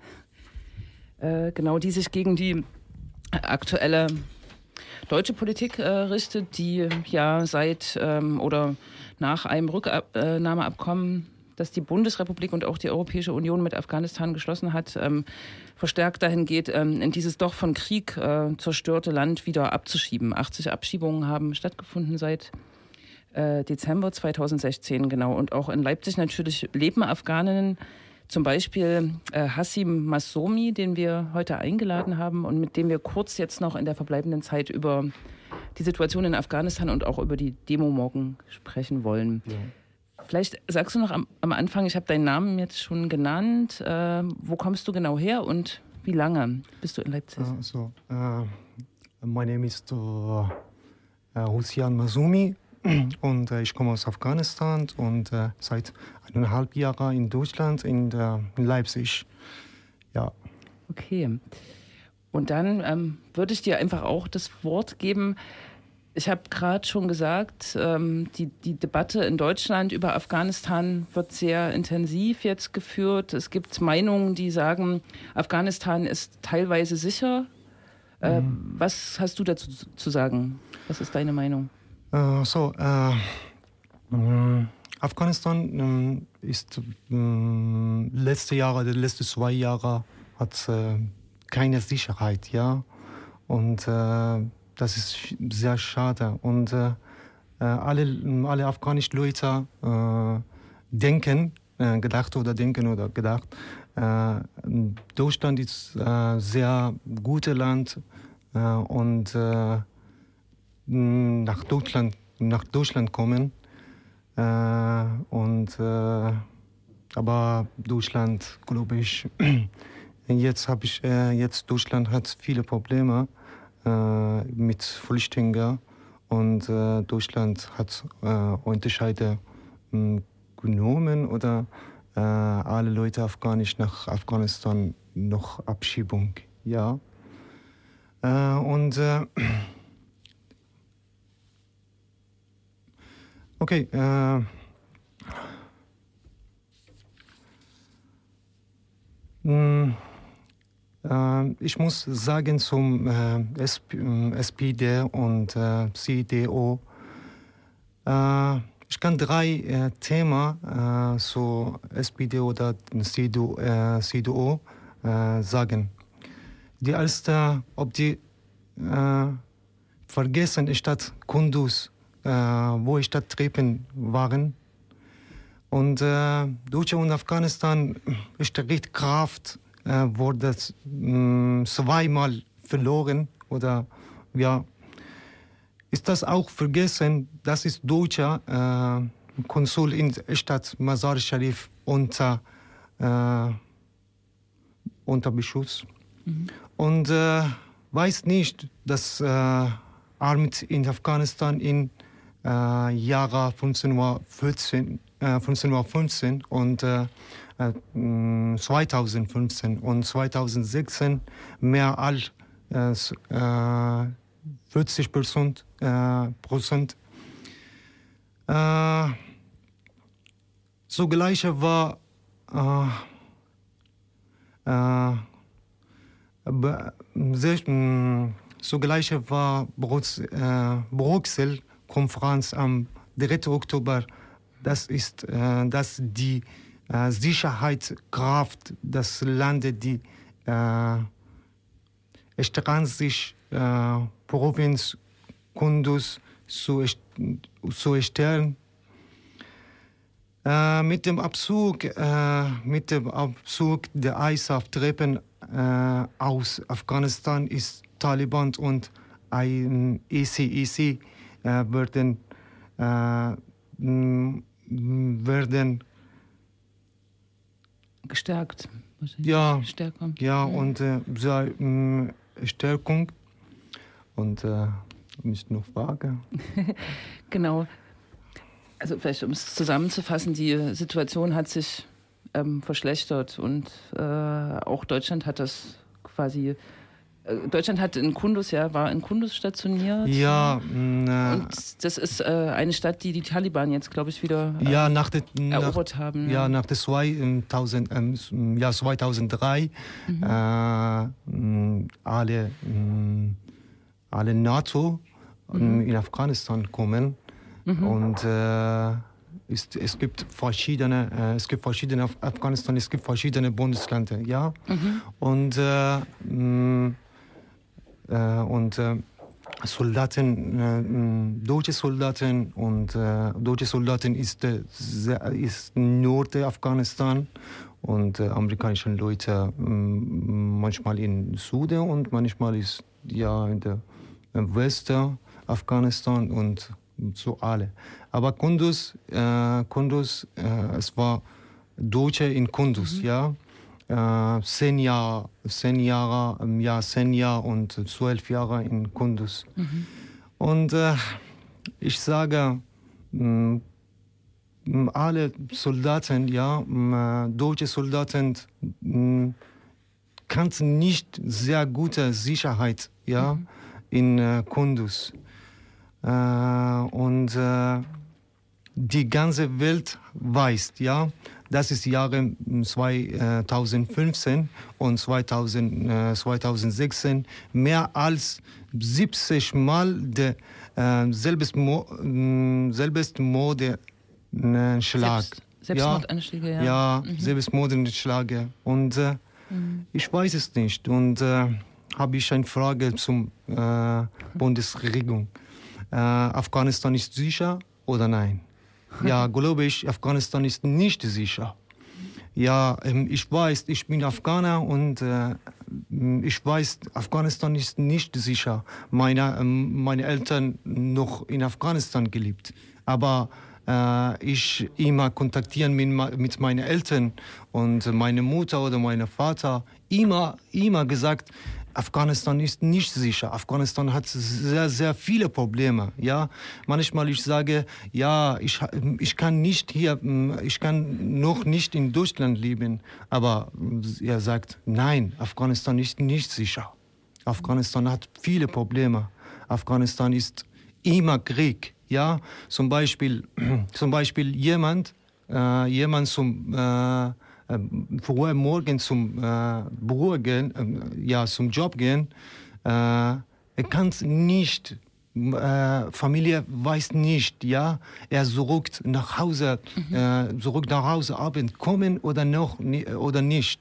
Äh, genau, die sich gegen die aktuelle deutsche Politik äh, richtet, die ja seit ähm, oder nach einem Rücknahmeabkommen, das die Bundesrepublik und auch die Europäische Union mit Afghanistan geschlossen hat, ähm, verstärkt dahin geht, ähm, in dieses doch von Krieg äh, zerstörte Land wieder abzuschieben. 80 Abschiebungen haben stattgefunden seit äh, Dezember 2016, genau. Und auch in Leipzig natürlich leben Afghaninnen, zum Beispiel äh, Hassim Massomi, den wir heute eingeladen haben und mit dem wir kurz jetzt noch in der verbleibenden Zeit über die Situation in Afghanistan und auch über die Demo morgen sprechen wollen. Vielleicht sagst du noch am, am Anfang, ich habe deinen Namen jetzt schon genannt. Äh, wo kommst du genau her und wie lange bist du in Leipzig? Uh, so, uh, my name is uh, uh, Husian Masumi und äh, ich komme aus Afghanistan und äh, seit eineinhalb Jahren in Deutschland, in, äh, in Leipzig. Ja, Okay. Und dann ähm, würde ich dir einfach auch das Wort geben. Ich habe gerade schon gesagt, ähm, die, die Debatte in Deutschland über Afghanistan wird sehr intensiv jetzt geführt. Es gibt Meinungen, die sagen, Afghanistan ist teilweise sicher. Äh, Was hast du dazu zu- zu sagen? Was ist deine Meinung? Äh, so, äh, mh, Afghanistan ähm, ist mh, letzte Jahre, die letzten zwei Jahre hat äh, keine Sicherheit, ja. Und äh, das ist sehr schade. Und äh, alle, alle afghanischen Leute denken, gedacht oder denken oder gedacht. Deutschland ist ein sehr gutes Land und nach Deutschland, nach Deutschland kommen. Äh, und, äh, aber Deutschland, glaube ich, jetzt habe ich, äh, jetzt Deutschland hat viele Probleme äh, mit Flüchtlingen und äh, Deutschland hat äh, Unterscheide mh, genommen oder alle Leute afghanisch nach Afghanistan noch Abschiebung, ja. Und okay, äh, mh, äh, ich muss sagen zum äh, SP, äh, SPD und äh, CDU, äh, ich kann drei Themen zu SPD oder äh, CDU sagen. Die erste, ob die äh, vergessen Stadt Kunduz, äh, wo Stadttreppen waren. Und äh, Deutschland und Afghanistan ist recht Kraft äh, wurde mh, zweimal verloren oder ja. Ist das auch vergessen das ist deutscher äh, Konsul in der Stadt Mazar Sharif unter äh, unter Beschuss? Und äh, weiß nicht dass äh, Armut in Afghanistan in äh, Jahre 1514 äh, 1515 und äh, äh, mh, 2015 und 2016 mehr als äh, s- äh, 40 Prozent. Äh, Prozent. Äh, zugleich war äh, äh, be- sehr, zugleich war Brux, Bruxelles-Konferenz am 3. Oktober. Das ist, äh, dass die äh, Sicherheitskraft des Landes, die äh, sich äh, Provinz Kunduz zu, zu erstellen. Äh, mit dem Abzug, äh, mit dem Abzug der ISAF-Treppen äh, aus Afghanistan ist Taliban und ein ECEC äh, werden, äh, m- werden Gestärkt. Ja. Stärker. Ja, und äh, mh, Stärkung. Und äh, nicht nur Frage. Genau. Also vielleicht um es zusammenzufassen, die Situation hat sich ähm, verschlechtert und äh, auch Deutschland hat das quasi. Äh, Deutschland hat in Kunduz, ja, war in Kunduz stationiert. Ja, mh, Und das ist äh, eine Stadt, die die Taliban jetzt, glaube ich, wieder äh, ja, nach nach, erobert haben. ja, nach der 2000, ähm, ja, 2003 Mhm. äh, mh, alle, alle NATO Mhm. mh, in Afghanistan kommen und äh, ist, es gibt verschiedene, äh, es gibt verschiedene Af Afghanistan, es gibt verschiedene Bundesländer, ja. Mhm. Und äh, mh, äh, und äh, Soldaten, äh, deutsche Soldaten und äh, deutsche Soldaten ist, äh, ist Nordafghanistan und äh, amerikanische Leute manchmal in Süden und manchmal ist ja in der Westen Afghanistan und so alle. Aber Kunduz, äh, Kunduz, äh, es war Deutsche in Kunduz, ja. Äh, zehn Jahre, zehn Jahre, im Jahr zehn Jahre und zwölf Jahre in Kunduz. Und äh, ich sage, mh, mh, alle Soldaten, ja, mh, deutsche Soldaten, mh, kannten nicht sehr gute Sicherheit, ja, in äh, Kunduz. Äh, und äh, die ganze Welt weiß, ja, das ist Jahre 2015 und 2000, äh, 2016 mehr als 70 Mal der äh, selbst, Mo, selbst Morde äh, Schlag. Selbst, Selbstmordanschläge, ja. Ja, Selbstmordanschläge. Und äh, ich weiß es nicht. Und äh, habe ich eine Frage zum äh, Bundesregierung. Äh, Afghanistan ist sicher oder nein? Ja, glaube ich, Afghanistan ist nicht sicher. ja, ähm, ich weiß, ich bin Afghaner und äh, ich weiß, Afghanistan ist nicht sicher. Meine, ähm, meine Eltern noch in Afghanistan gelebt. Aber äh, ich immer kontaktieren mit, mit meinen Eltern und meine Mutter oder mein Vater immer, immer gesagt, Afghanistan ist nicht sicher. Afghanistan hat sehr, sehr viele Probleme. Ja, manchmal ich sage, ja, ich, ich kann nicht hier, mm, ich kann noch nicht in Deutschland leben. Aber mm, er sagt, nein, Afghanistan ist nicht sicher. Afghanistan hat viele Probleme. Afghanistan ist immer Krieg. Ja, zum Beispiel, zum Beispiel jemand, äh, jemand zum äh, früher morgen zum äh, Büro gehen, äh, ja, zum Job gehen, äh, er kann nicht, äh, Familie weiß nicht, ja, er zurück nach Hause, äh, zurück nach Hause Abend kommen oder noch oder nicht,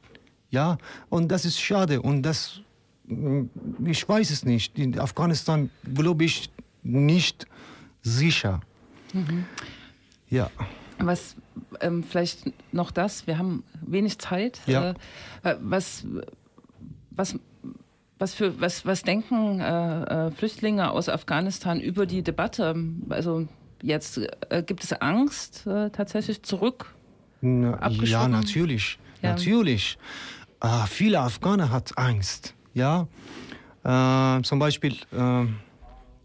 ja, und das ist schade und das, mm, ich weiß es nicht, in Afghanistan glaube ich nicht sicher, ja. Was ähm, vielleicht noch das, wir haben wenig Zeit. Ja. Äh, was, was, was, für, was, was denken äh, äh, Flüchtlinge aus Afghanistan über die Debatte? Also jetzt äh, gibt es Angst äh, tatsächlich zurück? Na, Ja, natürlich. Ja. Natürlich. Äh, viele Afghaner hat Angst. Ja. Äh, zum Beispiel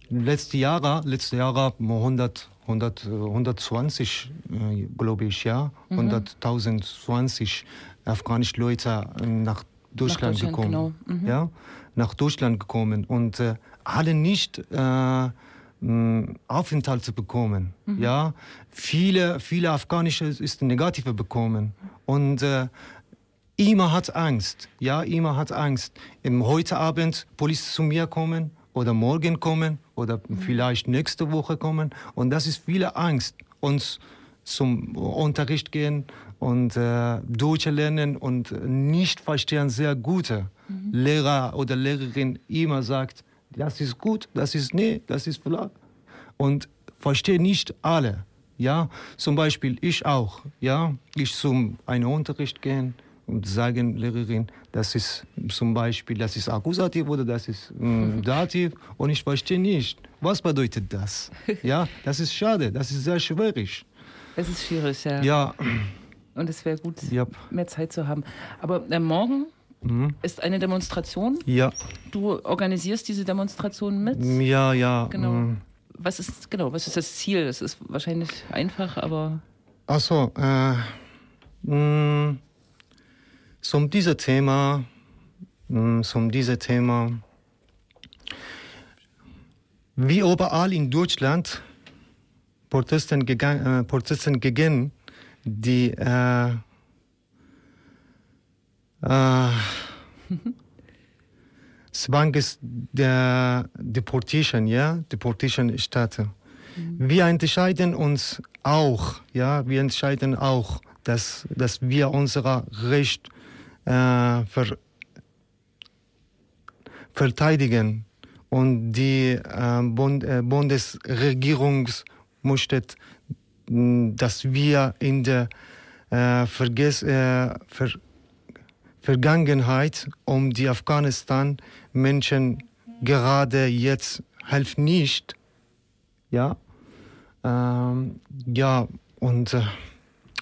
letzte Jahre, letzte Jahre 100, 100, äh, 120, äh, glaube ich, ja, Mhm. 100.020 afghanische Leute nach Deutschland, Deutschland, gekommen. genau. Mhm. Ja, nach Deutschland gekommen und äh, alle nicht äh, mh, Aufenthalte bekommen. Mhm. Ja, viele, viele afghanische ist negative bekommen und äh, immer hat Angst. Ja, immer hat Angst. Im heute Abend Polizei zu mir kommen oder morgen kommen oder vielleicht nächste Woche kommen und das ist viele Angst uns zum Unterricht gehen und äh, Deutsch lernen und nicht verstehen sehr gute Lehrer oder Lehrerin immer sagt, das ist gut, das ist nee, das ist vielleicht und verstehe nicht alle. Ja, zum Beispiel ich auch. Ja, ich zum einen Unterricht gehen und sagen Lehrerin, das ist zum Beispiel, das ist Akkusativ oder das ist mm, Dativ und ich verstehe nicht. Was bedeutet das? Ja, das ist schade, das ist sehr schwierig. Es ist schwierig, ja. Ja, Und es wäre gut, ja, mehr Zeit zu haben. Aber äh, morgen ist eine Demonstration. ja, Du organisierst diese Demonstration mit. ja, ja. Genau. mm. Was ist genau? Was ist das Ziel? Das ist wahrscheinlich einfach, aber Ach so, äh, mh, zum diesem Thema, mh, zum diesem Thema, wie überall in Deutschland Protesten, gegangen, äh, Protesten gegen die äh, äh, Zwangs der Deportation, ja, Deportation Staaten. Wir entscheiden uns auch, ja, wir entscheiden auch, dass, dass wir unser Recht äh, ver, verteidigen und die äh, Bund, äh, Bundesregierung möchte, dass wir in der äh, Vergess, äh, Ver, Vergangenheit um die Afghanistan Menschen gerade jetzt helfen nicht. Ja, ähm, ja und äh,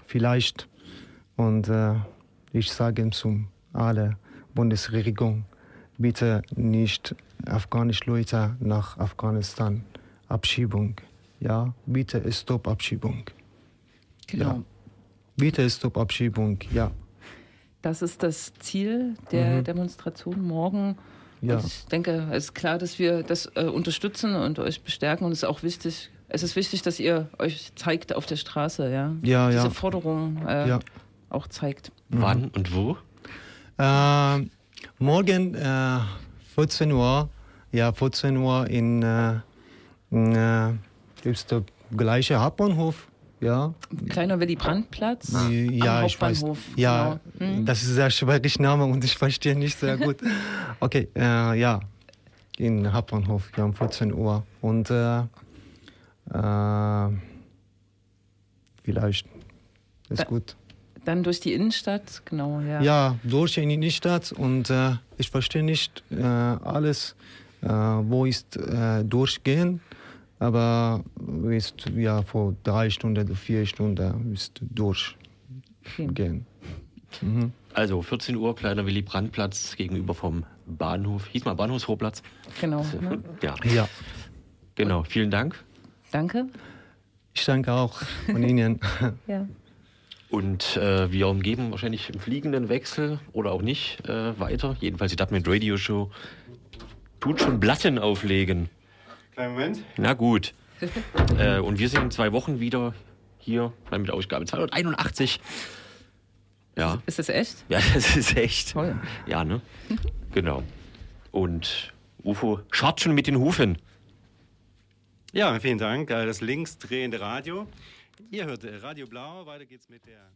vielleicht und äh, ich sage zum alle Bundesregierung bitte nicht afghanische Leute nach Afghanistan Abschiebung. Ja, bitte Stopp Abschiebung. genau. Ja. Bitte Stopp Abschiebung. Ja. Das ist das Ziel der Demonstration morgen. Ja. Und ich denke, es ist klar, dass wir das äh, unterstützen und euch bestärken. Und es ist auch wichtig, es ist wichtig, dass ihr euch zeigt auf der Straße, ja. Ja, Diese ja. Forderung äh, Ja. auch zeigt. Wann und wo? Äh, morgen äh, 14 Uhr, ja 14 Uhr in, äh, in äh, ist der gleiche Hauptbahnhof, ja. Kleiner Willy Brandt-Platz Ja, am ich weiß. Hauptbahnhof. Ja, genau. Hm? das ist ein sehr schwieriger Name und ich verstehe nicht sehr gut. Okay, äh, ja, in Hauptbahnhof, ja, um 14 Uhr. Und äh, äh, vielleicht ist Da- gut. Dann durch die Innenstadt, genau, ja. Ja, durch in die Innenstadt und äh, ich verstehe nicht äh, alles, äh, wo ist äh, durchgehen, aber ist ja vor drei Stunden oder vier Stunden ist durchgehen. Okay. Also 14 Uhr, kleiner Willy Brandt-Platz gegenüber vom Bahnhof. Hieß mal Bahnhofsvorplatz. Genau. Ne? Ja, Ja, genau. Vielen Dank. Danke. ich danke auch von Ihnen. Ja. Und äh, wir umgeben wahrscheinlich im fliegenden Wechsel oder auch nicht äh, weiter. Jedenfalls die Dutman Radio Show tut schon Platten auflegen. Kleinen Moment. Na gut. äh, und wir sind in zwei Wochen wieder hier mit Ausgabe 281. Ja, Ist das echt? ja, das ist echt. Toll. Ja, ne? Genau. Und UFO scharrt schon mit den Hufen. Ja, vielen Dank. Das linksdrehende Radio. Ihr hört Radio Blau. Weiter geht's mit der.